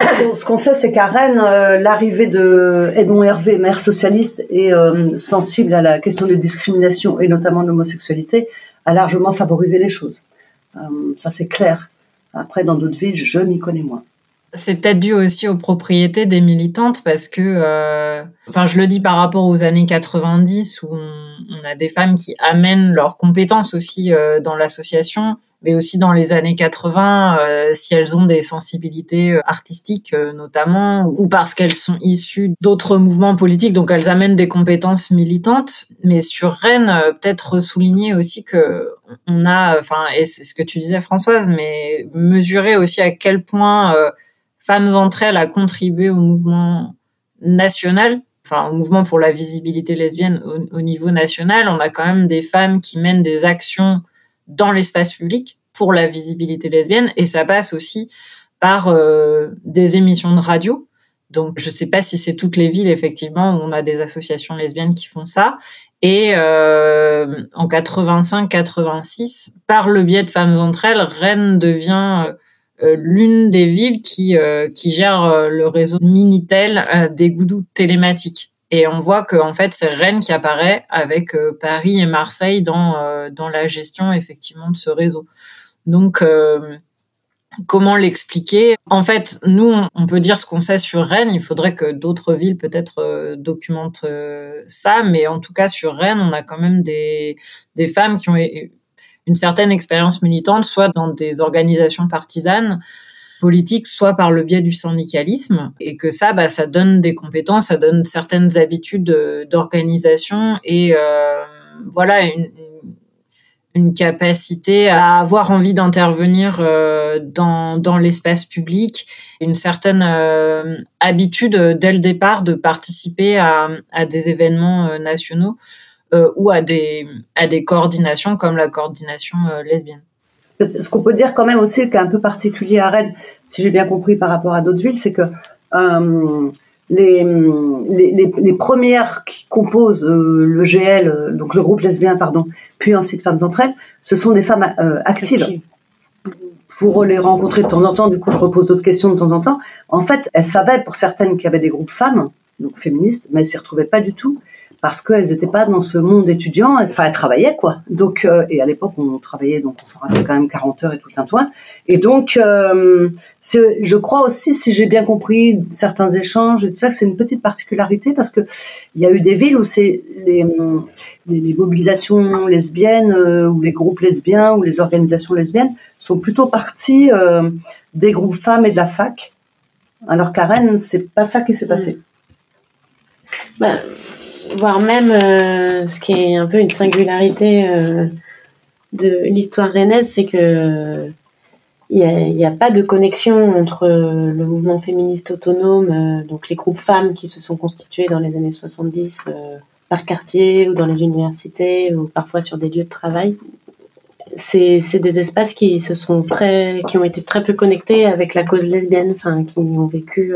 ce qu'on sait, c'est qu'à Rennes, euh, l'arrivée de Edmond Hervé, maire socialiste et sensible à la question de discrimination et notamment de l'homosexualité, a largement favorisé les choses. ça, c'est clair. Après, dans d'autres villes, je m'y connais moins. C'est peut-être dû aussi aux propriétés des militantes parce que, euh, enfin, je le dis par rapport aux années 90 où on, a des femmes qui amènent leurs compétences aussi euh, dans l'association, mais aussi dans les années 80 euh, si elles ont des sensibilités artistiques notamment ou parce qu'elles sont issues d'autres mouvements politiques, donc elles amènent des compétences militantes. Mais sur Rennes, peut-être souligner aussi que on a, enfin, et c'est ce que tu disais Françoise, mais mesurer aussi à quel point Femmes entre elles a contribué au mouvement national, enfin au mouvement pour la visibilité lesbienne au, niveau national. On a quand même des femmes qui mènent des actions dans l'espace public pour la visibilité lesbienne et ça passe aussi par euh, des émissions de radio. Donc je sais pas si c'est toutes les villes effectivement où on a des associations lesbiennes qui font ça. Et euh, en 85-86, par le biais de Femmes entre elles, Rennes devient euh, l'une des villes qui, euh, qui gère euh, le réseau Minitel des goudous télématiques. Et on voit que en fait c'est Rennes qui apparaît avec Paris et Marseille dans dans la gestion effectivement de ce réseau. Donc comment l'expliquer? En fait, nous on peut dire ce qu'on sait sur Rennes. Il faudrait que d'autres villes peut-être documentent ça, mais en tout cas sur Rennes, on a quand même des des femmes qui ont une certaine expérience militante, soit dans des organisations partisanes politiques, soit par le biais du syndicalisme, et que ça, bah, ça donne des compétences, ça donne certaines habitudes d'organisation et euh, voilà une, capacité à avoir envie d'intervenir euh, dans, dans l'espace public, une certaine euh, habitude dès le départ de participer à des événements nationaux. Euh, ou à des, à des coordinations comme la coordination euh, lesbienne. Ce qu'on peut dire quand même aussi, qui est un peu particulier à Rennes, si j'ai bien compris par rapport à d'autres villes, c'est que euh, les, les, les, premières qui composent le GL, donc le groupe lesbien, pardon, puis ensuite Femmes entre elles, ce sont des femmes actives. Pour les rencontrer de temps en temps, du coup, je repose d'autres questions de temps en temps. En fait, elles savaient pour certaines qu'il y avait des groupes femmes, donc féministes, mais elles s'y retrouvaient pas du tout parce qu'elles n'étaient pas dans ce monde étudiant. Enfin, elles travaillaient quoi. Donc, euh, et à l'époque, on travaillait, donc on s'en rappelait quand même 40 heures et tout un toit. Et donc, euh, je crois aussi, si j'ai bien compris certains échanges et tout ça, c'est une petite particularité parce que il y a eu des villes où c'est les, les, mobilisations lesbiennes euh, ou les groupes lesbiens ou les organisations lesbiennes sont plutôt partis euh, des groupes femmes et de la fac. Alors Rennes, c'est pas ça qui s'est passé. Ben, voire même euh, ce qui est un peu une singularité euh, de l'histoire rennaise, c'est que il n'y a, a, pas de connexion entre le mouvement féministe autonome, euh, donc les groupes femmes qui se sont constitués dans les années 70 par quartier ou dans les universités ou parfois sur des lieux de travail. C'est des espaces qui se sont très, qui ont été très peu connectés avec la cause lesbienne, enfin qui ont vécu.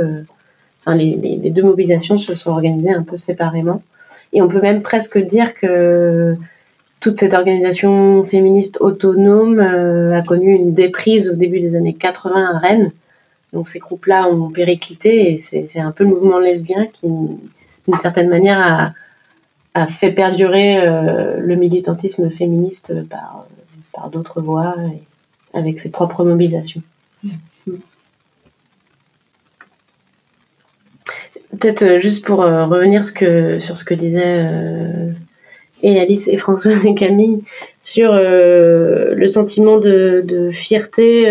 Enfin, les, les, deux mobilisations se sont organisées un peu séparément. Et on peut même presque dire que toute cette organisation féministe autonome a connu une déprise au début des années 80 à Rennes. Donc ces groupes-là ont périclité et c'est un peu le mouvement lesbien qui, d'une certaine manière, a, fait perdurer le militantisme féministe par, par d'autres voies et avec ses propres mobilisations. Peut-être euh, juste pour euh, revenir sur ce que disaient euh, Alice et Françoise et Camille sur le sentiment de, fierté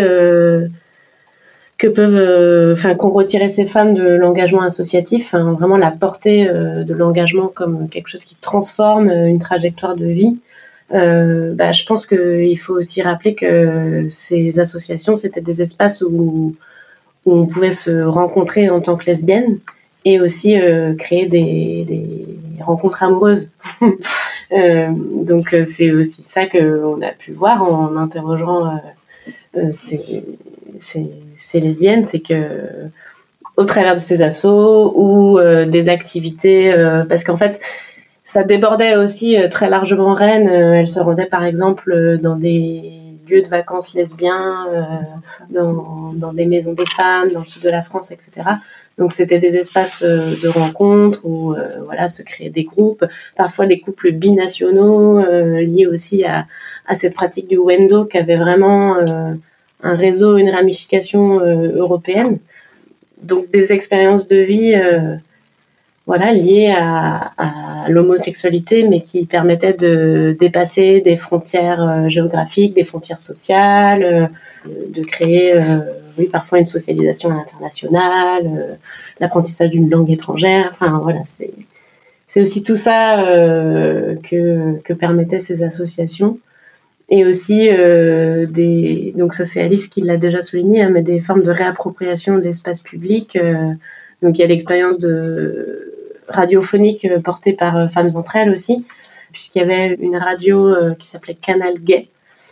que peuvent, enfin, qu'ont retiré ces femmes de l'engagement associatif, vraiment la portée de l'engagement comme quelque chose qui transforme une trajectoire de vie. bah, je pense qu'il faut aussi rappeler que ces associations, c'était des espaces où, où, on pouvait se rencontrer en tant que lesbienne et aussi euh, créer des, rencontres amoureuses. euh, donc euh, c'est aussi ça qu'on a pu voir en interrogeant ces, lesbiennes, c'est que au travers de ces assauts ou des activités, parce qu'en fait ça débordait aussi très largement Rennes. elles se rendaient par exemple dans des lieux de vacances lesbiens, dans, dans des maisons des femmes, dans le sud de la France, etc. Donc c'était des espaces euh, de rencontres où euh, voilà se créer des groupes, parfois des couples binationaux euh, liés aussi à, à, cette pratique du Wendo qui avait vraiment un réseau, une ramification européenne. Donc des expériences de vie voilà liées à, à l'homosexualité, mais qui permettaient de dépasser des frontières géographiques, des frontières sociales, de créer oui, parfois une socialisation internationale, euh, l'apprentissage d'une langue étrangère. Enfin, voilà, c'est aussi tout ça euh, que, que permettaient ces associations. Et aussi euh, des donc ça c'est Alice qui l'a déjà souligné, hein, mais des formes de réappropriation de l'espace public. donc il y a l'expérience de radiophonique portée par Femmes entre elles aussi, puisqu'il y avait une radio qui s'appelait Canal Gay,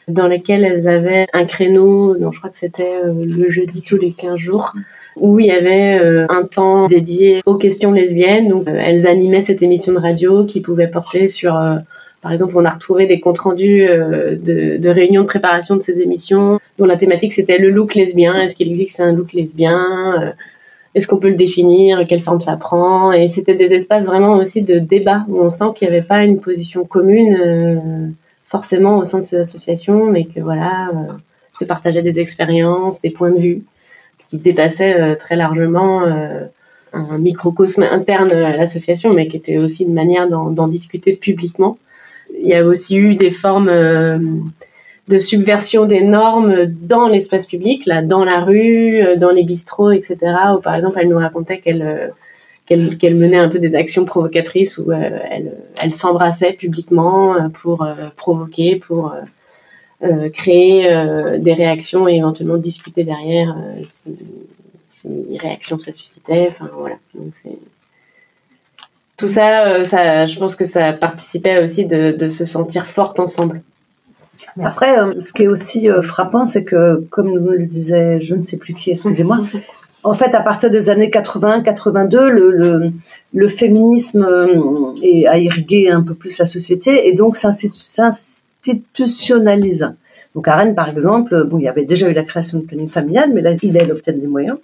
dans lesquelles elles avaient un créneau, non, je crois que c'était euh, le jeudi tous les 15 jours, où il y avait euh, un temps dédié aux questions lesbiennes. Donc, euh, elles animaient cette émission de radio qui pouvait porter sur par exemple, on a retrouvé des comptes rendus de, réunions de préparation de ces émissions dont la thématique c'était le look lesbien. Est-ce qu'il existe un look lesbien Est-ce qu'on peut le définir Quelle forme ça prend? Et c'était des espaces vraiment aussi de débat où on sent qu'il n'y avait pas une position commune forcément au sein de ces associations, mais que voilà, euh, se partageaient des expériences, des points de vue qui dépassaient euh, très largement euh, un microcosme interne à l'association, mais qui était aussi une manière d'en discuter publiquement. Il y a aussi eu des formes de subversion des normes dans l'espace public, là, dans la rue, dans les bistrots, etc. Où par exemple, elle nous racontait qu'elle qu'elle menait un peu des actions provocatrices où euh, elle, elle s'embrassait publiquement euh, pour euh, provoquer, pour créer des réactions et éventuellement discuter derrière si, si réactions ça suscitait. Enfin voilà. Donc, tout ça, ça, je pense que ça participait aussi de, de se sentir forte ensemble. Après, ce qui est aussi frappant, c'est que, comme le disait, je ne sais plus qui, excusez-moi, en fait, à partir des années 80-82, le, le, le, féminisme euh, a irrigué un peu plus la société et donc s'institutionnalise. Donc à Rennes, par exemple, bon, il y avait déjà eu la création de planning familial, mais là, il, a obtient des moyens.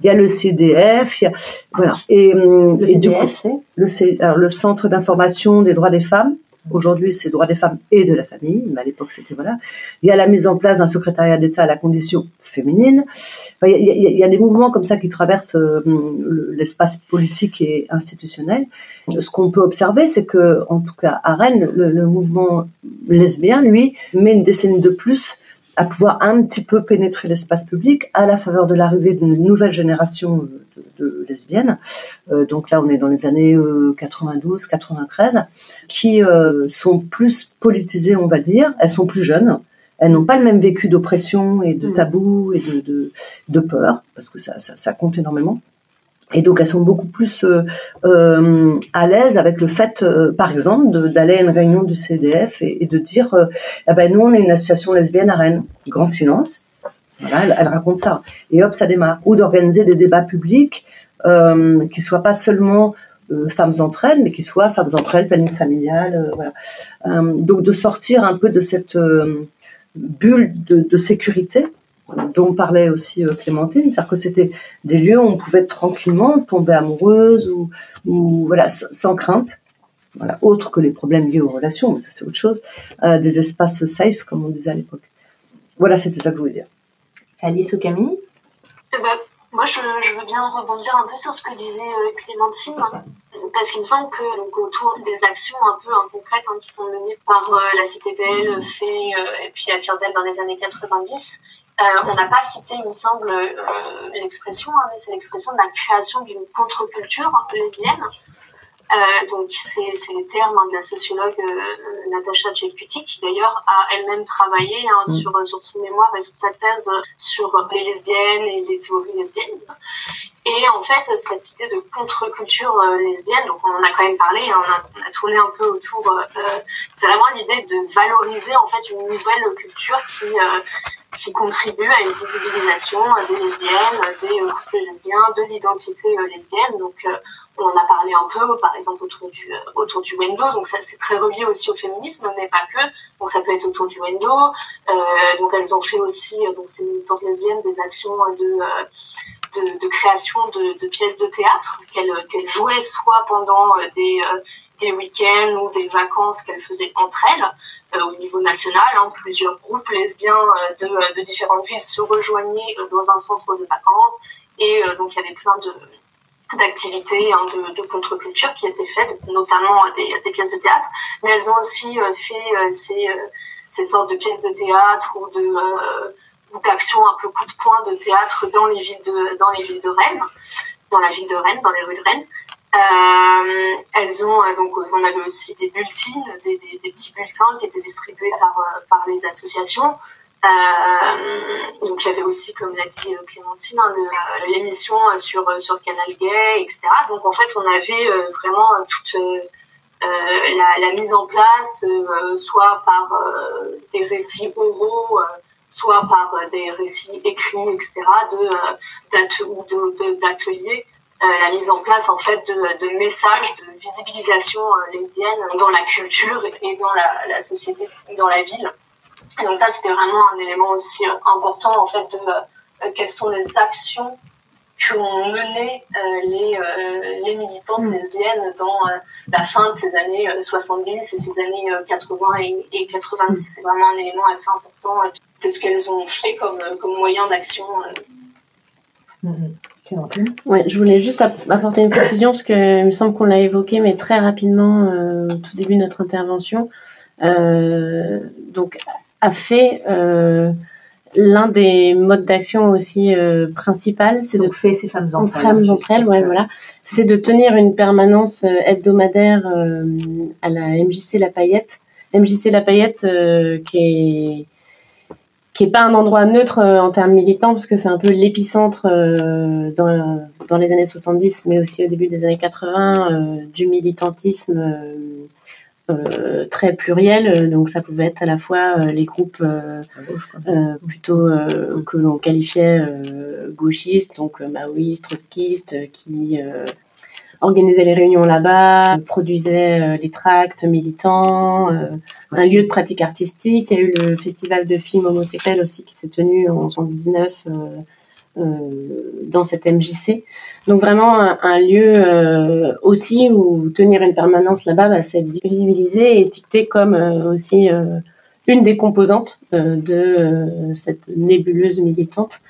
Il y a le CDF, il y a, voilà. Et, le et CDF, le, le Centre d'information des droits des femmes, Aujourd'hui, c'est droit des femmes et de la famille, mais à l'époque, c'était voilà. Il y a la mise en place d'un secrétariat d'État à la condition féminine. il, y a, des mouvements comme ça qui traversent euh, l'espace politique et institutionnel. Ce qu'on peut observer, c'est que, en tout cas, à Rennes, le, mouvement lesbien, lui, met une décennie de plus à pouvoir un petit peu pénétrer l'espace public à la faveur de l'arrivée d'une nouvelle génération de, lesbiennes. Euh, donc là, on est dans les années 92, euh, 93, qui euh, sont plus politisées, on va dire. Elles sont plus jeunes. Elles n'ont pas le même vécu d'oppression et de mm. tabou et de, de, peur, parce que ça, ça, compte énormément. Et donc elles sont beaucoup plus à l'aise avec le fait, par exemple, d'aller à une réunion du CDF et, de dire, eh ben nous on est une association lesbienne à Rennes, grand silence. Voilà, elle, raconte ça. Et hop, ça démarre. Ou d'organiser des débats publics euh, qui soient pas seulement femmes entre elles, mais qui soient femmes entre elles, planning familiale, voilà. donc de sortir un peu de cette bulle de, sécurité dont parlait aussi Clémentine, c'est-à-dire que c'était des lieux où on pouvait tranquillement tomber amoureuse ou, voilà sans crainte voilà, autre que les problèmes liés aux relations, mais ça c'est autre chose, euh, des espaces safe, comme on disait à l'époque. Voilà, c'était ça que je voulais dire. Alice Camille eh ben, Moi, je, veux bien rebondir un peu sur ce que disait euh, Clémentine, parce qu'il me semble que autour des actions un peu concrètes hein, qui sont menées par euh, la Cité d'Elle, fait et puis à Tire-d'Elle dans les années 90, on n'a pas cité, il me semble, l'expression, hein, mais c'est l'expression de la création d'une contre-culture lesbienne. Euh, donc c'est les termes hein, de la sociologue euh, Natasha Tchekputi qui d'ailleurs a elle-même travaillé hein, mm. sur, sur son mémoire et sur sa thèse sur les lesbiennes et les théories lesbiennes. Et en fait, cette idée de contre-culture euh, lesbienne, donc on en a quand même parlé, hein, on, a, on, a, tourné un peu autour, c'est vraiment l'idée de valoriser en fait une nouvelle culture qui qui contribue à une visibilisation des lesbiennes, des couples lesbiens, de l'identité lesbienne. Donc on en a parlé un peu, par exemple autour du euh, autour du Wendo, donc ça c'est très relié aussi au féminisme, mais pas que. Donc ça peut être autour du Wendo. Euh, donc elles ont fait aussi, euh, donc c'est une lesbienne, des actions de de, de création de, de, pièces de théâtre qu'elles qu'elles jouaient soit pendant des des week-ends ou des vacances qu'elles faisaient entre elles au niveau national. Hein, plusieurs groupes lesbiens de, de différentes villes se rejoignaient dans un centre de vacances et donc il y avait plein de d'activités hein, de, contre-culture qui étaient faites, notamment des, des, pièces de théâtre, mais elles ont aussi euh, fait euh, ces, euh, ces sortes de pièces de théâtre ou de d'actions un peu coup de poing de théâtre dans les villes de dans les villes de Rennes, dans la ville de Rennes, dans les rues de Rennes. Elles ont donc on avait aussi des bulletins, des, des, des, petits bulletins qui étaient distribués par par les associations. Euh, donc il y avait aussi, comme l'a dit euh, Clémentine, hein, euh, l'émission sur sur Canal Gay, etc. Donc en fait, on avait vraiment toute la, la, mise en place, soit par des récits oraux, soit par des récits écrits, etc. De ou d'ateliers. la mise en place en fait de, de messages de visibilisation lesbienne dans la culture et dans la, la société, dans la ville. Donc ça, c'était vraiment un élément aussi euh, important en fait de euh, quelles sont les actions qu'ont mené euh, les, les militantes mm. lesbiennes dans la fin de ces années 70 et ces années 80 et, 90. C'est vraiment un élément assez important de ce qu'elles ont fait comme, comme moyen d'action. Mm-hmm. Ouais, je voulais juste apporter une précision parce que il me semble qu'on l'a évoqué, mais très rapidement au tout début de notre intervention. donc, a fait euh, l'un des modes d'action aussi euh, principal, c'est de ces femmes entre elles, entre elles, ouais, voilà, c'est de tenir une permanence euh, hebdomadaire euh, à la MJC La Paillette. MJC La Paillette qui est qui est pas un endroit neutre en termes militants parce que c'est un peu l'épicentre dans, dans les années 70 mais aussi au début des années 80 du militantisme très pluriel, donc ça pouvait être à la fois euh, les groupes euh, plutôt que l'on qualifiait gauchistes, donc maoïstes, trotskistes, qui organisaient les réunions là-bas, produisaient les tracts militants, un lieu de pratique artistique. Il y a eu le festival de films homosexuels aussi qui s'est tenu en 1919 euh, dans cette MJC. Donc vraiment un, lieu euh, aussi où tenir une permanence là-bas, bah, c'est visibilisé et étiqueté comme euh, aussi une des composantes de cette nébuleuse militante.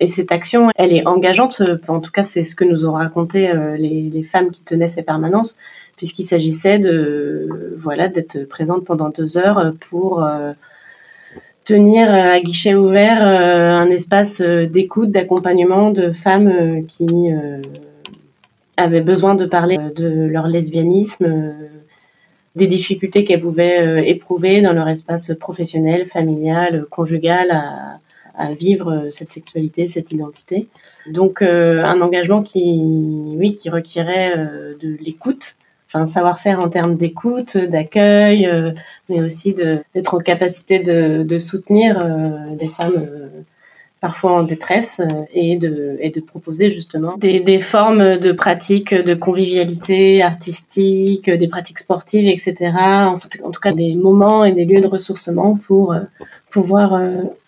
Et cette action, elle est engageante, en tout cas c'est ce que nous ont raconté les, les, femmes qui tenaient ces permanences, puisqu'il s'agissait de voilà d'être présente pendant deux heures pour tenir euh, à guichet ouvert euh, un espace euh, d'écoute, d'accompagnement de femmes qui avaient besoin de parler de leur lesbianisme, des difficultés qu'elles pouvaient éprouver dans leur espace professionnel, familial, conjugal à, à vivre cette sexualité, cette identité. Donc un engagement qui, oui, qui requérait de l'écoute, enfin savoir-faire en termes d'écoute, d'accueil, mais aussi d'être en capacité de, soutenir euh, des femmes euh, parfois en détresse, et de, proposer justement des, formes de pratiques de convivialité artistique, des pratiques sportives, etc. En tout cas, des moments et des lieux de ressourcement pour pouvoir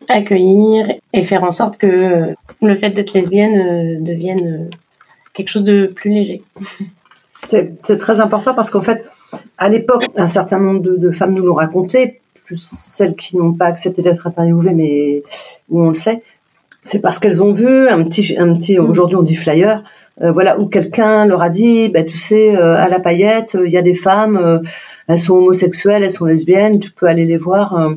accueillir et faire en sorte que le fait d'être lesbienne devienne quelque chose de plus léger. C'est très important parce qu'en fait, à l'époque, un certain nombre de, femmes nous l'ont raconté, plus celles qui n'ont pas accepté d'être interviewées, mais où on le sait. C'est parce qu'elles ont vu un petit, un petit, mm. aujourd'hui on dit flyer, euh, voilà, où quelqu'un leur a dit, bah, tu sais, euh, à la paillette, il y a des femmes, euh, elles sont homosexuelles, elles sont lesbiennes, tu peux aller les voir.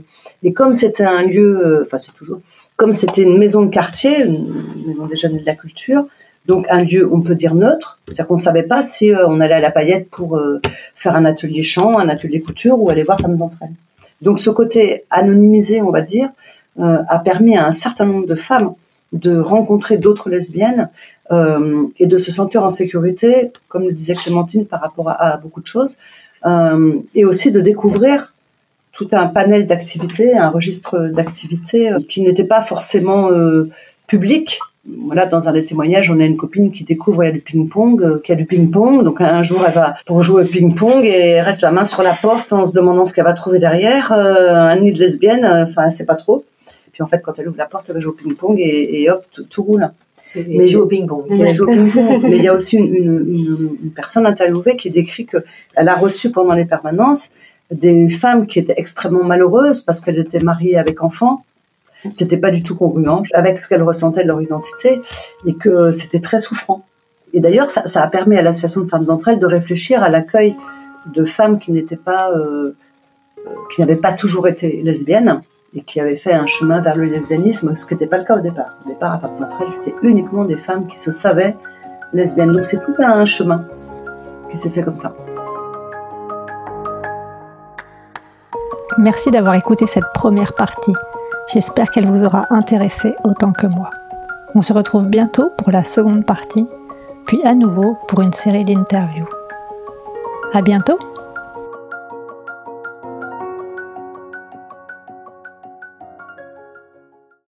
et comme c'était un lieu, enfin c'est toujours, comme c'était une maison de quartier, une maison des jeunes de la culture, donc un lieu, on peut dire neutre, c'est-à-dire qu'on ne savait pas si euh, on allait à la paillette pour euh, faire un atelier chant, un atelier couture ou aller voir Femmes entre. Donc ce côté anonymisé, on va dire, euh, a permis à un certain nombre de femmes de rencontrer d'autres lesbiennes et de se sentir en sécurité, comme le disait Clémentine par rapport à, beaucoup de choses, et aussi de découvrir tout un panel d'activités, un registre d'activités qui n'était pas forcément public, voilà, dans un des témoignages, on a une copine qui découvre il y a du ping-pong, euh, qu'il y a du ping-pong. Donc un jour, elle va pour jouer au ping-pong et elle reste la main sur la porte en se demandant ce qu'elle va trouver derrière. Euh, un nid de lesbienne, euh, enfin, elle sait pas trop. Puis en fait, quand elle ouvre la porte, elle va jouer au ping-pong et, hop, tout, roule. Mais joue au ping-pong. Mais il y a aussi une, une, personne interviewée qui décrit que elle a reçu pendant les permanences des femmes qui étaient extrêmement malheureuses parce qu'elles étaient mariées avec enfants c'était pas du tout congruent avec ce qu'elles ressentaient de leur identité et que c'était très souffrant. Et d'ailleurs, ça, a permis à l'association de femmes entre elles de réfléchir à l'accueil de femmes qui n'étaient pas, euh, euh, qui n'avaient pas toujours été lesbiennes et qui avaient fait un chemin vers le lesbianisme, ce qui n'était pas le cas au départ. Au départ, à Femmes entre elles, c'était uniquement des femmes qui se savaient lesbiennes. Donc c'est tout un chemin qui s'est fait comme ça. Merci d'avoir écouté cette première partie. J'espère qu'elle vous aura intéressé autant que moi. On se retrouve bientôt pour la seconde partie, puis à nouveau pour une série d'interviews. À bientôt!